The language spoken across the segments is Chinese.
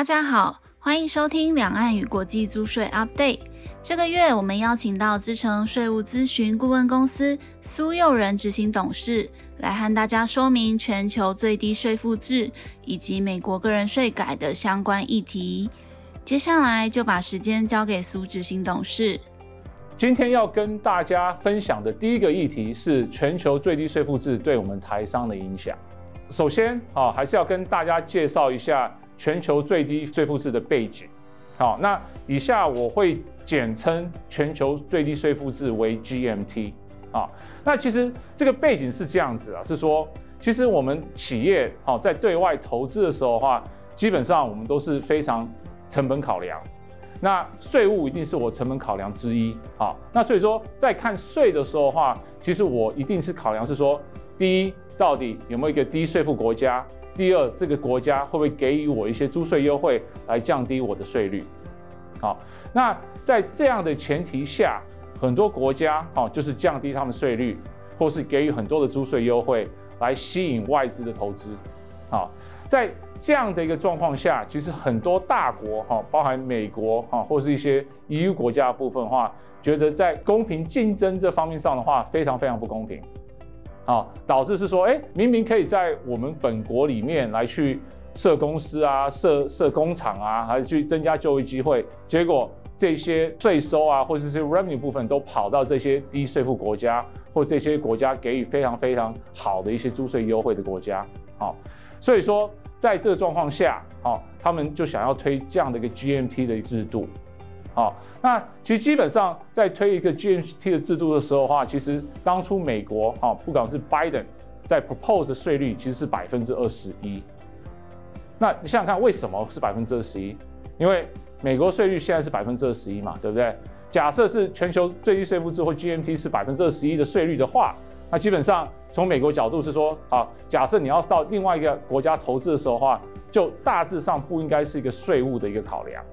大家好，欢迎收听两岸与国际租税 Update。这个月我们邀请到资诚税务咨询顾问公司苏佑仁执行董事来和大家说明全球最低税负制以及美国个人税改的相关议题。接下来就把时间交给苏执行董事。今天要跟大家分享的第一个议题是全球最低税负制对我们台商的影响。首先啊，还是要跟大家介绍一下。全球最低税负制的背景，好，那以下我会简称全球最低税负制为 GMT 啊。那其实这个背景是这样子啊，是说，其实我们企业好在对外投资的时候的话，基本上我们都是非常成本考量，那税务一定是我成本考量之一啊。那所以说，在看税的时候的话，其实我一定是考量是说，第一，到底有没有一个低税负国家？第二，这个国家会不会给予我一些租税优惠来降低我的税率？好，那在这样的前提下，很多国家哦，就是降低他们税率，或是给予很多的租税优惠来吸引外资的投资。好，在这样的一个状况下，其实很多大国哈，包含美国哈，或是一些 EU 国家的部分的话，觉得在公平竞争这方面上的话，非常非常不公平。啊，导致是说，哎，明明可以在我们本国里面来去设公司啊，设设工厂啊，还是去增加就业机会，结果这些税收啊，或者是 revenue 部分都跑到这些低税负国家，或这些国家给予非常非常好的一些租税优惠的国家。好，所以说在这个状况下，好，他们就想要推这样的一个 GMT 的制度。好，那其实基本上在推一个 GMT 的制度的时候的话，其实当初美国啊，不管是 Biden 在 propose 的税率其实是百分之二十一。那你想想看，为什么是百分之二十一？因为美国税率现在是百分之二十一嘛，对不对？假设是全球最低税负制或 GMT 是百分之二十一的税率的话，那基本上从美国角度是说，好，假设你要到另外一个国家投资的时候的话，就大致上不应该是一个税务的一个考量。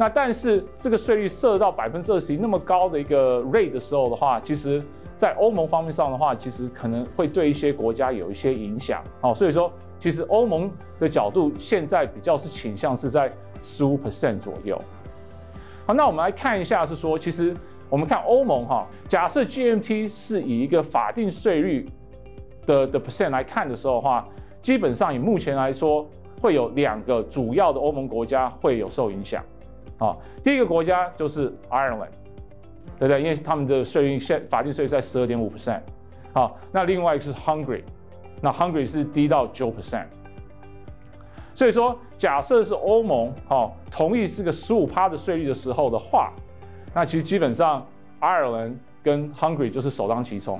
那但是这个税率设到百分之二十一那么高的一个 rate 的时候的话，其实，在欧盟方面上的话，其实可能会对一些国家有一些影响。好，所以说，其实欧盟的角度现在比较是倾向是在十五 percent 左右。好，那我们来看一下，是说，其实我们看欧盟哈，假设 GMT 是以一个法定税率的的 percent 来看的时候的话，基本上以目前来说，会有两个主要的欧盟国家会有受影响。好，第一个国家就是 Ireland，对不对？因为他们的税率现法定税率在十二点五 percent。好，那另外一个是 Hungary，那 Hungary 是低到九 percent。所以说，假设是欧盟好同意这个十五趴的税率的时候的话，那其实基本上 Ireland 跟 Hungary 就是首当其冲。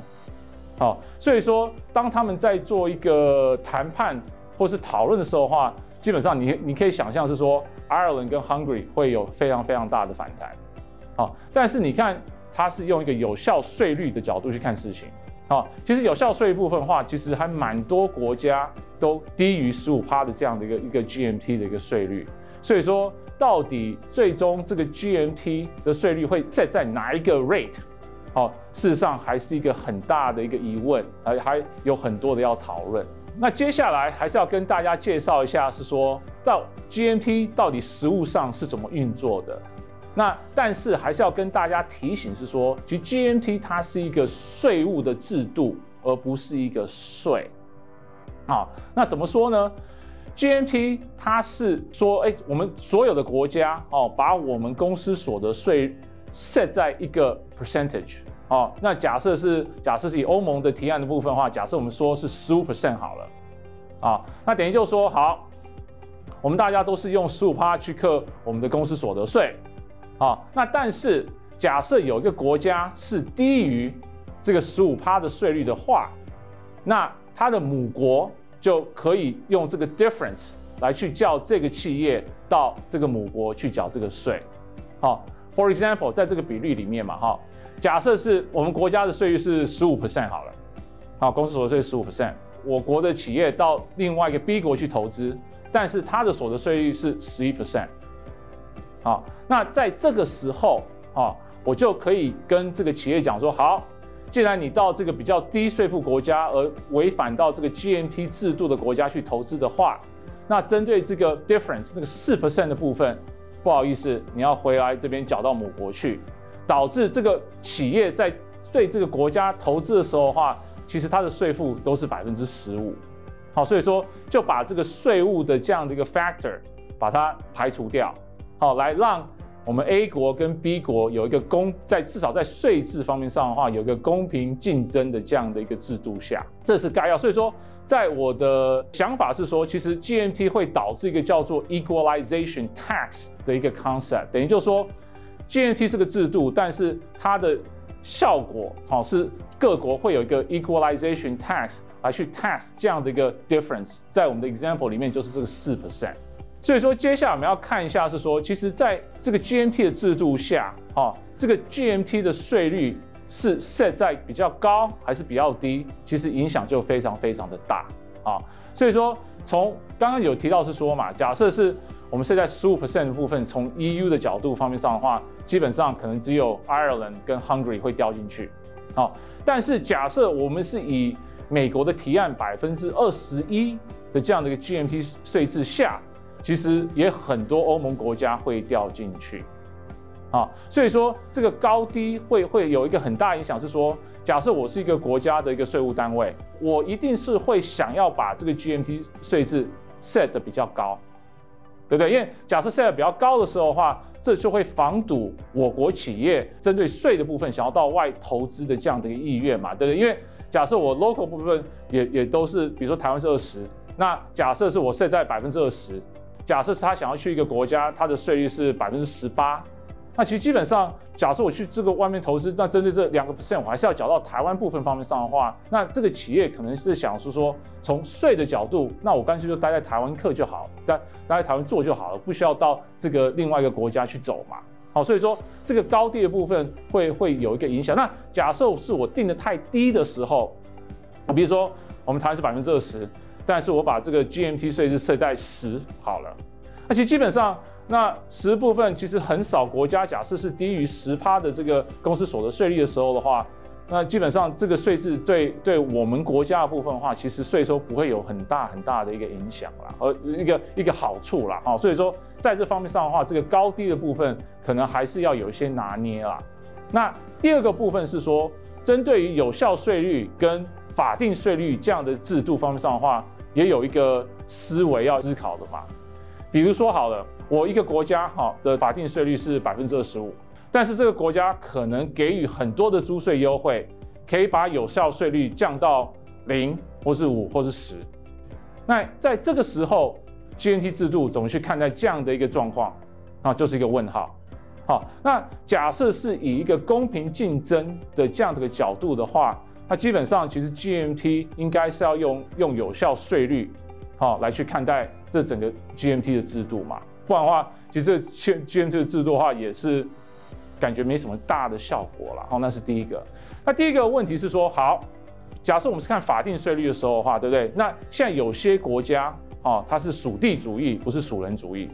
好，所以说当他们在做一个谈判或是讨论的时候的话，基本上你你可以想象是说。Ireland 跟 Hungary 会有非常非常大的反弹，好，但是你看它是用一个有效税率的角度去看事情，好，其实有效税部分的话，其实还蛮多国家都低于十五趴的这样的一个一个 GMT 的一个税率，所以说到底最终这个 GMT 的税率会设在哪一个 rate，好，事实上还是一个很大的一个疑问，还还有很多的要讨论。那接下来还是要跟大家介绍一下，是说到 GMT 到底实物上是怎么运作的。那但是还是要跟大家提醒，是说其实 GMT 它是一个税务的制度，而不是一个税。啊，那怎么说呢？GMT 它是说，哎，我们所有的国家哦，把我们公司所得税设在一个 percentage。哦，那假设是假设是以欧盟的提案的部分的话，假设我们说是十五 percent 好了，啊，那等于就说好，我们大家都是用十五趴去课我们的公司所得税，啊，那但是假设有一个国家是低于这个十五趴的税率的话，那它的母国就可以用这个 difference 来去叫这个企业到这个母国去缴这个税，好，for example，在这个比例里面嘛，哈。假设是我们国家的税率是十五 percent 好了，好，公司所得税十五 percent，我国的企业到另外一个 B 国去投资，但是它的所得税率是十一 percent，好，那在这个时候啊，我就可以跟这个企业讲说，好，既然你到这个比较低税负国家而违反到这个 GMT 制度的国家去投资的话，那针对这个 difference 那个四 percent 的部分，不好意思，你要回来这边缴到母国去，导致这个企业在对这个国家投资的时候的话，其实它的税负都是百分之十五。好，所以说就把这个税务的这样的一个 factor 把它排除掉，好，来让我们 A 国跟 B 国有一个公在至少在税制方面上的话，有一个公平竞争的这样的一个制度下，这是概要。所以说，在我的想法是说，其实 GMT 会导致一个叫做 equalization tax 的一个 concept，等于就是说 GMT 是个制度，但是它的效果好是各国会有一个 equalization tax。来去 tax 这样的一个 difference，在我们的 example 里面就是这个四 percent。所以说，接下来我们要看一下是说，其实在这个 GMT 的制度下，啊，这个 GMT 的税率是 set 在比较高还是比较低，其实影响就非常非常的大啊。所以说，从刚刚有提到是说嘛，假设是我们是在十五 percent 部分，从 EU 的角度方面上的话，基本上可能只有 Ireland 跟 Hungary 会掉进去，啊，但是假设我们是以美国的提案百分之二十一的这样的一个 GMT 税制下，其实也很多欧盟国家会掉进去，啊，所以说这个高低会会有一个很大影响，是说，假设我是一个国家的一个税务单位，我一定是会想要把这个 GMT 税制 set 的比较高，对不对？因为假设 set 比较高的时候的话，这就会防堵我国企业针对税的部分想要到外投资的这样的一个意愿嘛，对不对？因为假设我 local 部分也也都是，比如说台湾是二十，那假设是我设在百分之二十，假设是他想要去一个国家，他的税率是百分之十八，那其实基本上，假设我去这个外面投资，那针对这两个 percent，我还是要缴到台湾部分方面上的话，那这个企业可能是想是说，从税的角度，那我干脆就待在台湾课就好，待待在台湾做就好了，不需要到这个另外一个国家去走嘛。好，所以说这个高低的部分会会有一个影响。那假设是我定的太低的时候，比如说我们台湾是百分之二十，但是我把这个 GMT 税是设在十好了。那其实基本上，那十部分其实很少国家假设是低于十趴的这个公司所得税率的时候的话。那基本上这个税制对对我们国家的部分的话，其实税收不会有很大很大的一个影响啦，而一个一个好处啦，哈，所以说在这方面上的话，这个高低的部分可能还是要有一些拿捏啦。那第二个部分是说，针对于有效税率跟法定税率这样的制度方面上的话，也有一个思维要思考的嘛。比如说好了，我一个国家哈的法定税率是百分之二十五。但是这个国家可能给予很多的租税优惠，可以把有效税率降到零，或是五，或是十。那在这个时候，GMT 制度怎么去看待这样的一个状况？啊，就是一个问号。好，那假设是以一个公平竞争的这样的一个角度的话，那基本上其实 GMT 应该是要用用有效税率，好来去看待这整个 GMT 的制度嘛。不然的话，其实这 GMT 的制度的话也是。感觉没什么大的效果了，好，那是第一个。那第一个问题是说，好，假设我们是看法定税率的时候的话，对不对？那现在有些国家，哦，它是属地主义，不是属人主义。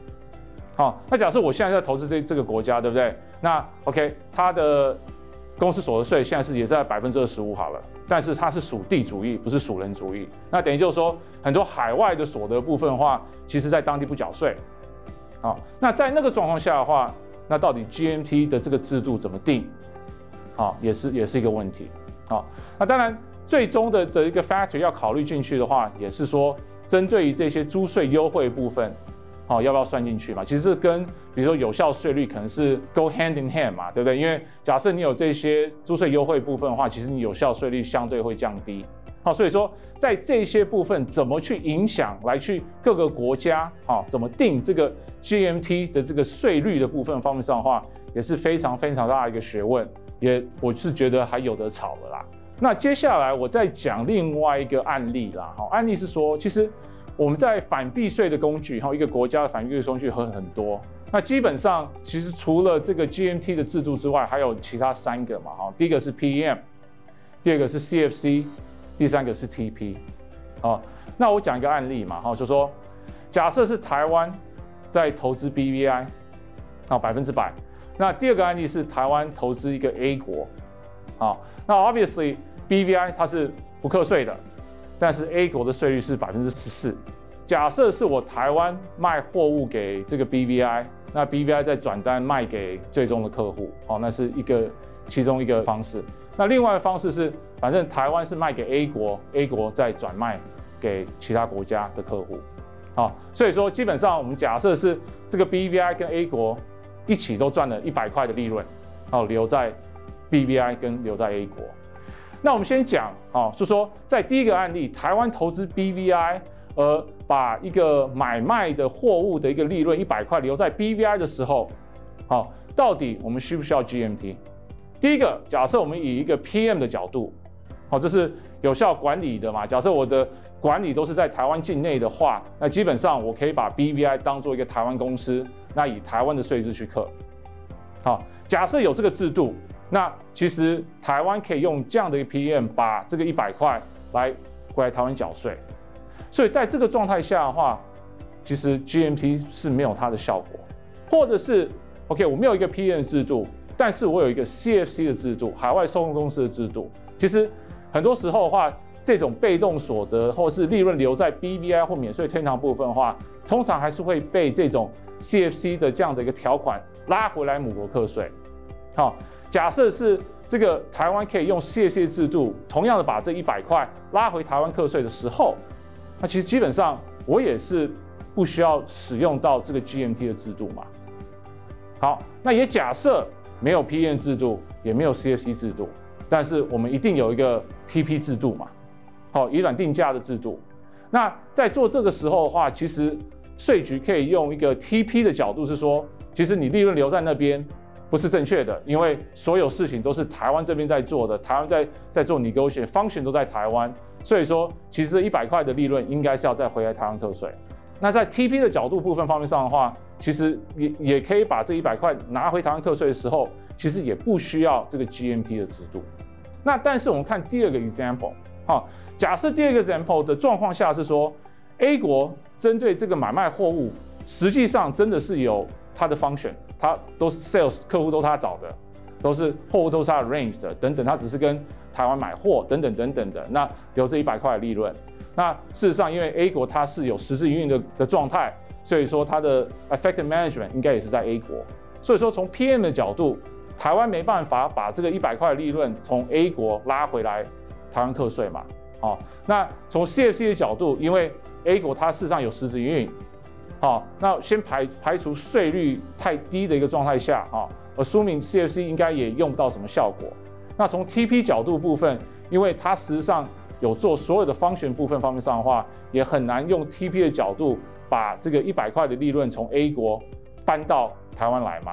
好，那假设我现在在投资这这个国家，对不对？那 OK，它的公司所得税现在是也在百分之二十五好了，但是它是属地主义，不是属人主义。那等于就是说，很多海外的所得部分的话，其实在当地不缴税。好，那在那个状况下的话。那到底 GMT 的这个制度怎么定？啊，也是也是一个问题。啊，那当然最终的的一个 factor 要考虑进去的话，也是说针对于这些租税优惠部分，啊，要不要算进去嘛？其实跟比如说有效税率可能是 go hand in hand 嘛，对不对？因为假设你有这些租税优惠部分的话，其实你有效税率相对会降低。好，所以说在这些部分怎么去影响，来去各个国家啊，怎么定这个 GMT 的这个税率的部分方面上的话，也是非常非常大的一个学问，也我是觉得还有得吵了啦。那接下来我再讲另外一个案例啦，好，案例是说，其实我们在反避税的工具，哈，一个国家的反避税工具很很多。那基本上其实除了这个 GMT 的制度之外，还有其他三个嘛，哈，第一个是 PEM，第二个是 CFC。第三个是 TP，好，那我讲一个案例嘛，哈，就说假设是台湾在投资 BVI，啊，百分之百。那第二个案例是台湾投资一个 A 国，啊，那 obviously BVI 它是不课税的，但是 A 国的税率是百分之十四，假设是我台湾卖货物给这个 BVI，那 BVI 再转单卖给最终的客户，哦，那是一个其中一个方式。那另外的方式是，反正台湾是卖给 A 国，A 国再转卖给其他国家的客户，好，所以说基本上我们假设是这个 BVI 跟 A 国一起都赚了一百块的利润，哦，留在 BVI 跟留在 A 国。那我们先讲啊，就是说在第一个案例，台湾投资 BVI，而把一个买卖的货物的一个利润一百块留在 BVI 的时候，好，到底我们需不需要 GMT？第一个，假设我们以一个 PM 的角度，好，这是有效管理的嘛？假设我的管理都是在台湾境内的话，那基本上我可以把 BVI 当做一个台湾公司，那以台湾的税制去课。好，假设有这个制度。那其实台湾可以用这样的一个 PM 把这个一百块来回来台湾缴税，所以在这个状态下的话，其实 G M P 是没有它的效果，或者是 OK 我没有一个 PM 制度，但是我有一个 CFC 的制度，海外收购公司的制度，其实很多时候的话，这种被动所得或是利润留在 BVI 或免税天堂部分的话，通常还是会被这种 CFC 的这样的一个条款拉回来母国课税，好。假设是这个台湾可以用 CFC 制度，同样的把这一百块拉回台湾课税的时候，那其实基本上我也是不需要使用到这个 GMT 的制度嘛。好，那也假设没有 PM 制度，也没有 CFC 制度，但是我们一定有一个 TP 制度嘛。好，以卵定价的制度。那在做这个时候的话，其实税局可以用一个 TP 的角度是说，其实你利润留在那边。不是正确的，因为所有事情都是台湾这边在做的，台湾在在做 negotiation，function 都在台湾，所以说其实一百块的利润应该是要再回来台湾课税。那在 TP 的角度部分方面上的话，其实也也可以把这一百块拿回台湾课税的时候，其实也不需要这个 GMP 的制度。那但是我们看第二个 example，好，假设第二个 example 的状况下是说，A 国针对这个买卖货物，实际上真的是有它的 function。他都是 sales 客户都他找的，都是货物都是他 arrange 的等等，他只是跟台湾买货等等等等的，那有这一百块的利润。那事实上，因为 A 国它是有实质营运的的状态，所以说它的 effective management 应该也是在 A 国。所以说从 PM 的角度，台湾没办法把这个一百块的利润从 A 国拉回来台湾课税嘛。好，那从 CFC 的角度，因为 A 国它事实上有实质营运。好，那先排排除税率太低的一个状态下啊，而说明 CFC 应该也用不到什么效果。那从 TP 角度部分，因为它实际上有做所有的 function 部分方面上的话，也很难用 TP 的角度把这个一百块的利润从 A 国搬到台湾来嘛。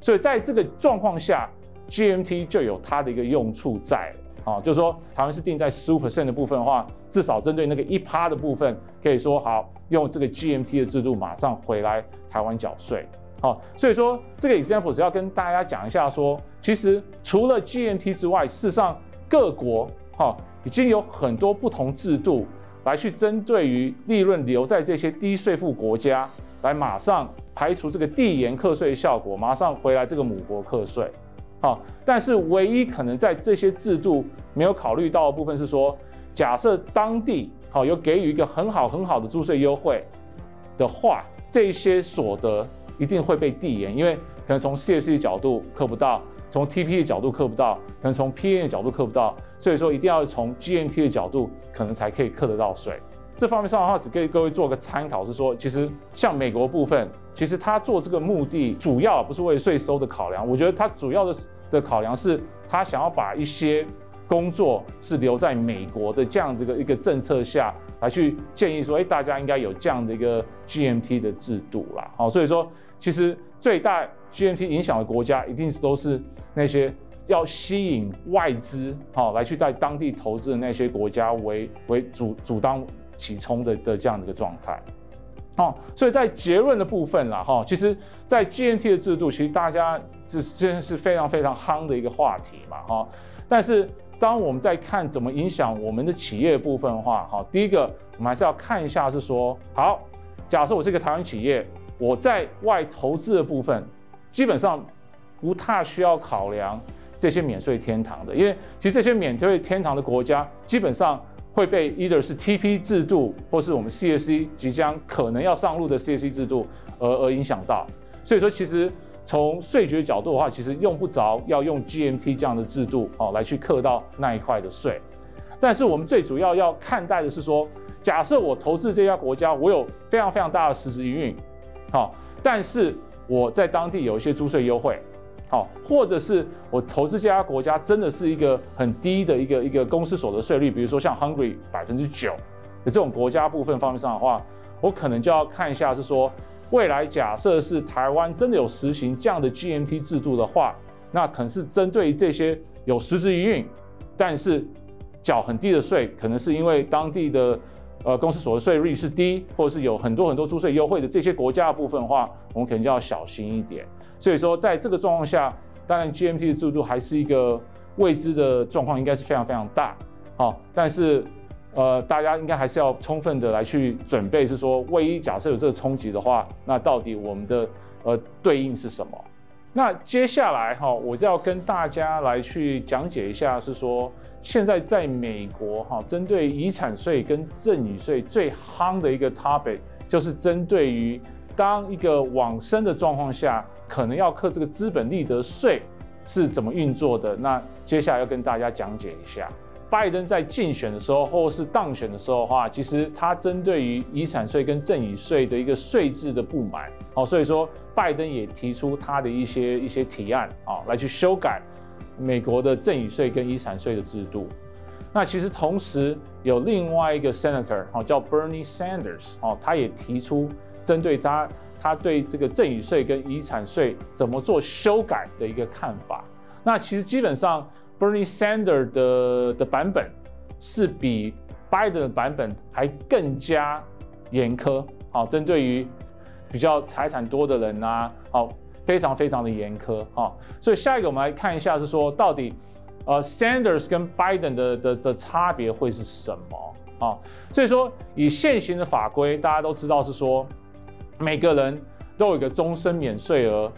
所以在这个状况下，GMT 就有它的一个用处在。啊，就是说台湾是定在十五 percent 的部分的话，至少针对那个一趴的部分，可以说好用这个 GMT 的制度马上回来台湾缴税。好，所以说这个 example 只要跟大家讲一下说，其实除了 GMT 之外，事实上各国哈已经有很多不同制度来去针对于利润留在这些低税负国家，来马上排除这个递延课税效果，马上回来这个母国课税。好，但是唯一可能在这些制度没有考虑到的部分是说，假设当地好有给予一个很好很好的租税优惠的话，这些所得一定会被递延，因为可能从 CFC 的角度课不到，从 TP 的角度课不到，可能从 PM 的角度课不到，所以说一定要从 GMT 的角度可能才可以课得到税。这方面上的话，只给各位做个参考，是说其实像美国部分，其实他做这个目的主要不是为税收的考量，我觉得他主要的。的考量是，他想要把一些工作是留在美国的这样的一个一个政策下来去建议说，哎，大家应该有这样的一个 GMT 的制度啦。好，所以说其实最大 GMT 影响的国家一定是都是那些要吸引外资好来去在当地投资的那些国家为为主主当起冲的的这样的一个状态。哦，所以在结论的部分啦，哈，其实，在 GNT 的制度，其实大家这真是非常非常夯的一个话题嘛，哈。但是，当我们在看怎么影响我们的企业部分的话，哈，第一个我们还是要看一下是说，好，假设我是一个台湾企业，我在外投资的部分，基本上不太需要考量这些免税天堂的，因为其实这些免税天堂的国家，基本上会被 either 是 TP 制度，或是我们 CSC 即将可能要上路的 CSC 制度而而影响到。所以说，其实从税局的角度的话，其实用不着要用 GMT 这样的制度哦来去克到那一块的税。但是我们最主要要看待的是说，假设我投资这家国家，我有非常非常大的实质营运，好，但是我在当地有一些租税优惠。好，或者是我投资这家国家真的是一个很低的一个一个公司所得税率，比如说像 Hungary 百分之九的这种国家部分方面上的话，我可能就要看一下是说，未来假设是台湾真的有实行这样的 GMT 制度的话，那可能是针对这些有实质营运，但是缴很低的税，可能是因为当地的呃公司所得税率是低，或者是有很多很多租税优惠的这些国家的部分的话，我们可能就要小心一点。所以说，在这个状况下，当然 GMT 的制度还是一个未知的状况，应该是非常非常大，好，但是呃，大家应该还是要充分的来去准备，是说，万一假设有这个冲击的话，那到底我们的呃对应是什么？那接下来哈，我就要跟大家来去讲解一下，是说现在在美国哈，针对遗产税跟赠与税最夯的一个 topic，就是针对于。当一个往生的状况下，可能要课这个资本利得税是怎么运作的？那接下来要跟大家讲解一下。拜登在竞选的时候，或是当选的时候的话，其实他针对于遗产税跟赠与税的一个税制的不满，哦，所以说拜登也提出他的一些一些提案啊，来去修改美国的赠与税跟遗产税的制度。那其实同时有另外一个 senator 哦，叫 Bernie Sanders 哦，他也提出。针对他，他对这个赠与税跟遗产税怎么做修改的一个看法。那其实基本上，Bernie Sanders 的的版本是比 Biden 的版本还更加严苛。好，针对于比较财产多的人啊，好，非常非常的严苛。好，所以下一个我们来看一下，是说到底，呃，Sanders 跟 Biden 的的的差别会是什么？啊，所以说以现行的法规，大家都知道是说。每个人都有一个终身免税额，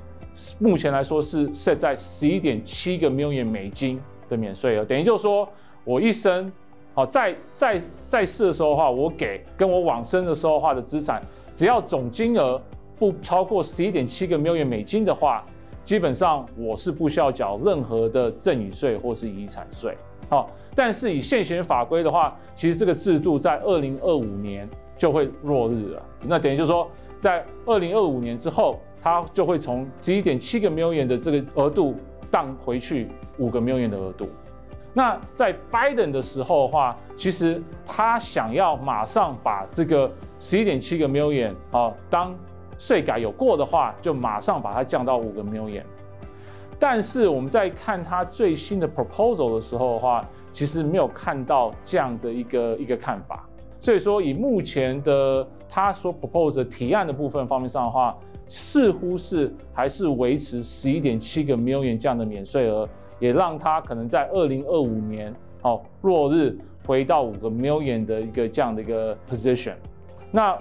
目前来说是设在十一点七个 million 美金的免税额，等于就是说我一生，好在在在世的时候的话，我给跟我往生的时候的话的资产，只要总金额不超过十一点七个 million 美金的话，基本上我是不需要缴任何的赠与税或是遗产税。好，但是以现行法规的话，其实这个制度在二零二五年就会落日了。那等于就是说。在二零二五年之后，它就会从十一点七个 million 的这个额度降回去五个 million 的额度。那在 Biden 的时候的话，其实他想要马上把这个十一点七个 million 啊，当税改有过的话，就马上把它降到五个 million。但是我们在看他最新的 proposal 的时候的话，其实没有看到这样的一个一个看法。所以说，以目前的他所 propose 的提案的部分方面上的话，似乎是还是维持十一点七个 million 这样的免税额，也让他可能在二零二五年哦落日回到五个 million 的一个这样的一个 position。那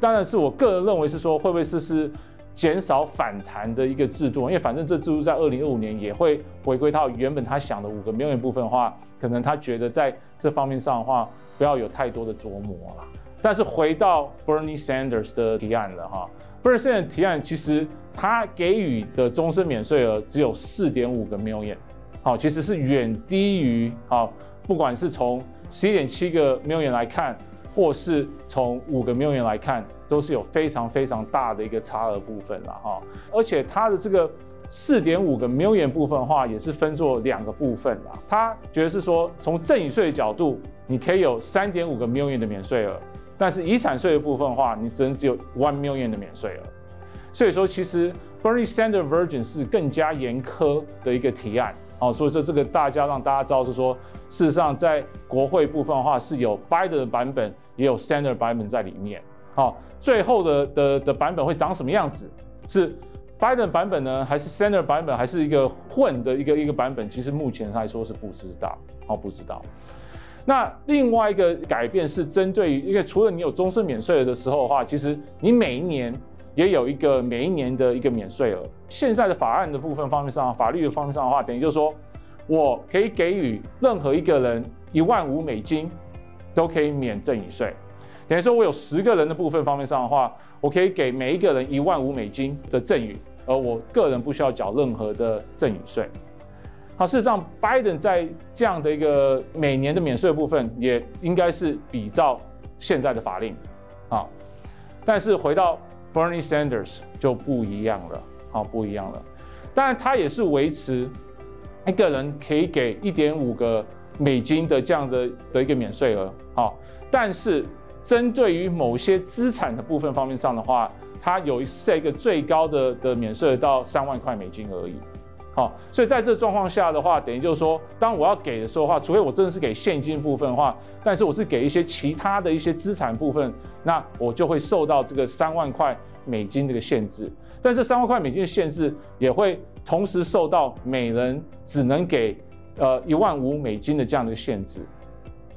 当然是我个人认为是说，会不会是是减少反弹的一个制度？因为反正这制度在二零二五年也会回归到原本他想的五个 million 部分的话，可能他觉得在这方面上的话。不要有太多的琢磨了。但是回到 Bernie Sanders 的提案了哈，Bernie Sanders 提案其实他给予的终身免税额只有四点五个 million，好，其实是远低于好，不管是从十一点七个 million 来看，或是从五个 million 来看，都是有非常非常大的一个差额部分了哈。而且他的这个四点五个 million 部分的话，也是分作两个部分啦。他觉得是说，从赠与税的角度。你可以有三点五个 million 的免税额，但是遗产税的部分的话，你只能只有 one million 的免税额。所以说，其实 Bernie Sanders version 是更加严苛的一个提案。哦，所以说这个大家让大家知道是说，事实上在国会部分的话，是有 Biden 的版本，也有 Sanders 版本在里面。好，最后的的的版本会长什么样子？是 Biden 版本呢，还是 Sanders 版本，还是一个混的一个一个版本？其实目前来说是不知道，好，不知道。那另外一个改变是针对于，因为除了你有终身免税额的时候的话，其实你每一年也有一个每一年的一个免税额。现在的法案的部分方面上，法律的方面上的话，等于就是说，我可以给予任何一个人一万五美金，都可以免赠与税。等于说，我有十个人的部分方面上的话，我可以给每一个人一万五美金的赠与，而我个人不需要缴任何的赠与税。好，事实上，拜登在这样的一个每年的免税部分，也应该是比照现在的法令。啊，但是回到 Bernie Sanders 就不一样了，啊，不一样了。当然，他也是维持一个人可以给一点五个美金的这样的的一个免税额，好，但是。针对于某些资产的部分方面上的话，它有设一个最高的的免税到三万块美金而已。好，所以在这状况下的话，等于就是说，当我要给的时候的话，除非我真的是给现金部分的话，但是我是给一些其他的一些资产部分，那我就会受到这个三万块美金这个限制。但是三万块美金的限制也会同时受到每人只能给呃一万五美金的这样的限制。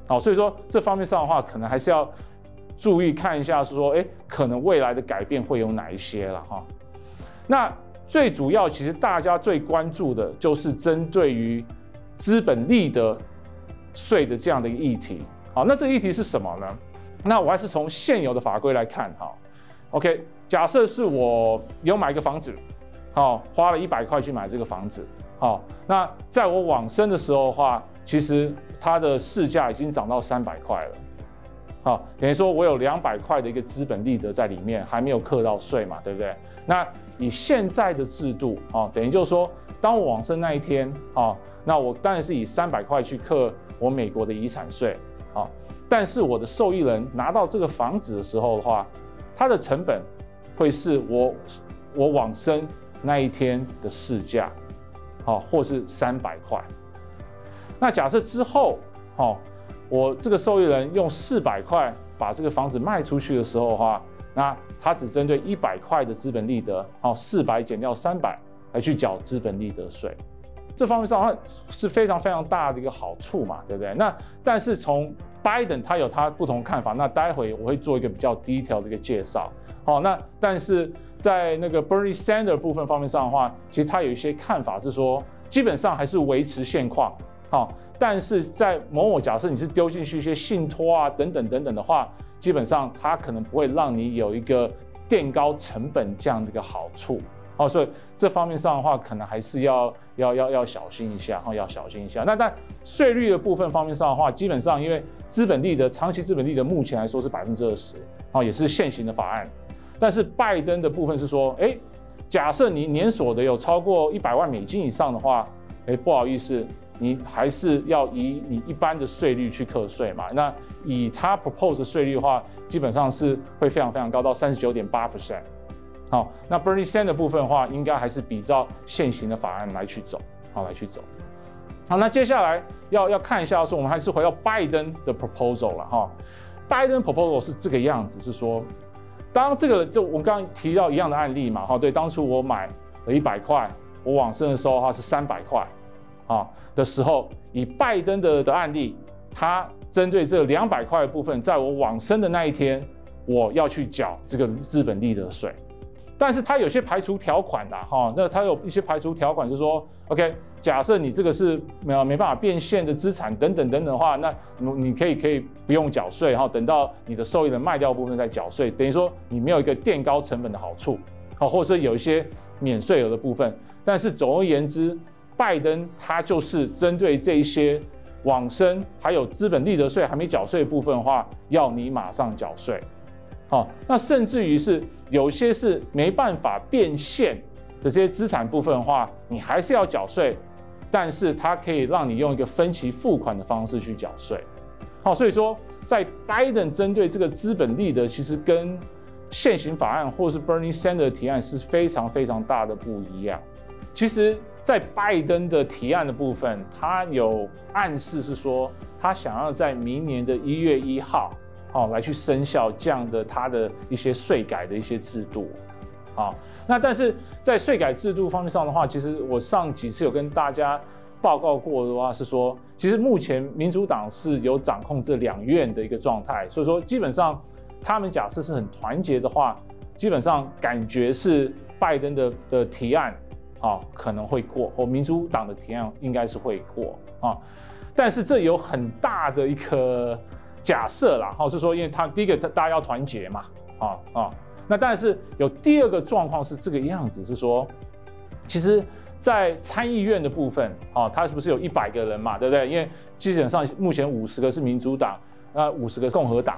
好，所以说这方面上的话，可能还是要。注意看一下，是说，哎，可能未来的改变会有哪一些了哈？那最主要，其实大家最关注的就是针对于资本利得税的这样的一个议题。好，那这个议题是什么呢？那我还是从现有的法规来看哈。OK，假设是我有买一个房子，好，花了一百块去买这个房子，好，那在我往生的时候的话，其实它的市价已经涨到三百块了。好，等于说我有两百块的一个资本利得在里面，还没有课到税嘛，对不对？那以现在的制度，啊，等于就是说，当我往生那一天，啊，那我当然是以三百块去课我美国的遗产税，啊，但是我的受益人拿到这个房子的时候的话，它的成本会是我我往生那一天的市价，好，或是三百块。那假设之后，好。我这个受益人用四百块把这个房子卖出去的时候的话，那他只针对一百块的资本利得，好，四百减掉三百来去缴资本利得税，这方面上是非常非常大的一个好处嘛，对不对？那但是从拜登他有他不同看法，那待会我会做一个比较 detail 的一个介绍，好，那但是在那个 Bernie Sanders 部分方面上的话，其实他有一些看法是说，基本上还是维持现况，好。但是在某某假设你是丢进去一些信托啊等等等等的话，基本上他可能不会让你有一个垫高成本这样的一个好处哦，所以这方面上的话，可能还是要要要要小心一下哈，要小心一下。那但税率的部分方面上的话，基本上因为资本利得长期资本利得目前来说是百分之二十哦，也是现行的法案。但是拜登的部分是说，哎，假设你年所得有超过一百万美金以上的话，哎，不好意思。你还是要以你一般的税率去课税嘛？那以他 propose 的税率的话，基本上是会非常非常高，到三十九点八 percent。好，那 Bernie Sanders 的部分的话，应该还是比照现行的法案来去走，好来去走。好，那接下来要要看一下，说我们还是回到拜登的 proposal 了哈。拜登 proposal 是这个样子，是说，当这个就我们刚刚提到一样的案例嘛，哈，对，当初我买了一百块，我往生的时候的话是三百块。啊的时候，以拜登的的案例，他针对这两百块的部分，在我往生的那一天，我要去缴这个资本利得税，但是他有些排除条款的哈，那他有一些排除条款，就是说，OK，假设你这个是没有没办法变现的资产等等等等的话，那你可以可以不用缴税哈，等到你的受益人卖掉部分再缴税，等于说你没有一个垫高成本的好处，好，或者说有一些免税额的部分，但是总而言之。拜登他就是针对这一些往生还有资本利得税还没缴税部分的话，要你马上缴税。好，那甚至于是有些是没办法变现的这些资产部分的话，你还是要缴税，但是它可以让你用一个分期付款的方式去缴税。好，所以说在拜登针对这个资本利得，其实跟现行法案或是 Bernie Sanders 的提案是非常非常大的不一样。其实。在拜登的提案的部分，他有暗示是说，他想要在明年的一月一号，好来去生效这样的他的一些税改的一些制度，好，那但是在税改制度方面上的话，其实我上几次有跟大家报告过的话是说，其实目前民主党是有掌控这两院的一个状态，所以说基本上他们假设是很团结的话，基本上感觉是拜登的的提案。啊，可能会过，或民主党的提案应该是会过啊，但是这有很大的一个假设啦，哈，是说，因为他第一个大家要团结嘛，啊啊，那但是有第二个状况是这个样子，是说，其实，在参议院的部分，啊，他是不是有一百个人嘛，对不对？因为基本上目前五十个是民主党，那五十个共和党。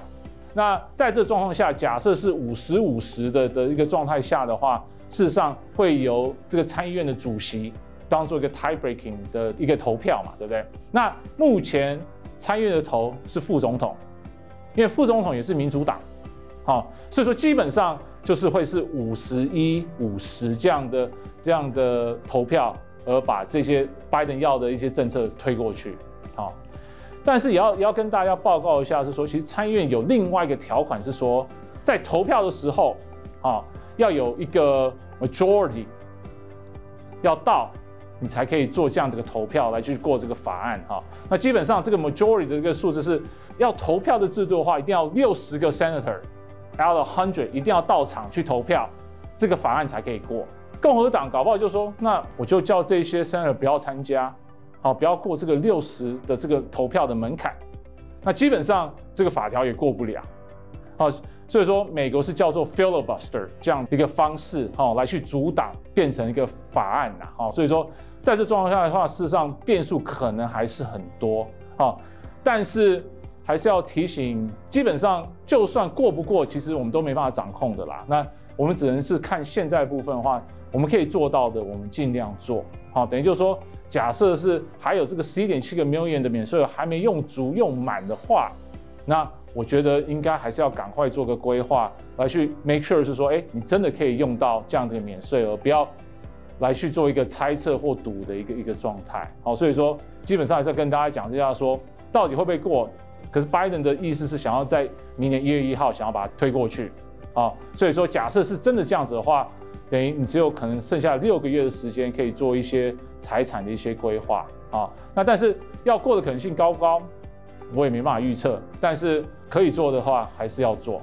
那在这状况下，假设是五十五十的的一个状态下的话，事实上会由这个参议院的主席当做一个 tie breaking 的一个投票嘛，对不对？那目前参议院的头是副总统，因为副总统也是民主党，好，所以说基本上就是会是五十一五十这样的这样的投票，而把这些拜登要的一些政策推过去，好。但是也要也要跟大家报告一下，是说其实参议院有另外一个条款是说，在投票的时候，啊，要有一个 majority 要到，你才可以做这样的一个投票来去过这个法案哈。那基本上这个 majority 的这个数字是要投票的制度的话，一定要六十个 senator out of hundred 一定要到场去投票，这个法案才可以过。共和党搞不好就说，那我就叫这些 senator 不要参加。好，不要过这个六十的这个投票的门槛，那基本上这个法条也过不了。好，所以说美国是叫做 filibuster 这样一个方式，好，来去阻挡变成一个法案呐。好，所以说在这状况下的话，事实上变数可能还是很多。啊，但是还是要提醒，基本上就算过不过，其实我们都没办法掌控的啦。那我们只能是看现在部分的话，我们可以做到的，我们尽量做。好，等于就是说，假设是还有这个十一点七个 million 的免税额还没用足用满的话，那我觉得应该还是要赶快做个规划，来去 make sure 是说，哎，你真的可以用到这样的免税额，不要来去做一个猜测或赌的一个一个状态。好，所以说基本上还是要跟大家讲一下，说到底会不会过？可是拜登的意思是想要在明年一月一号想要把它推过去。好，所以说假设是真的这样子的话。等于你只有可能剩下六个月的时间，可以做一些财产的一些规划啊。那但是要过的可能性高不高，我也没办法预测。但是可以做的话，还是要做。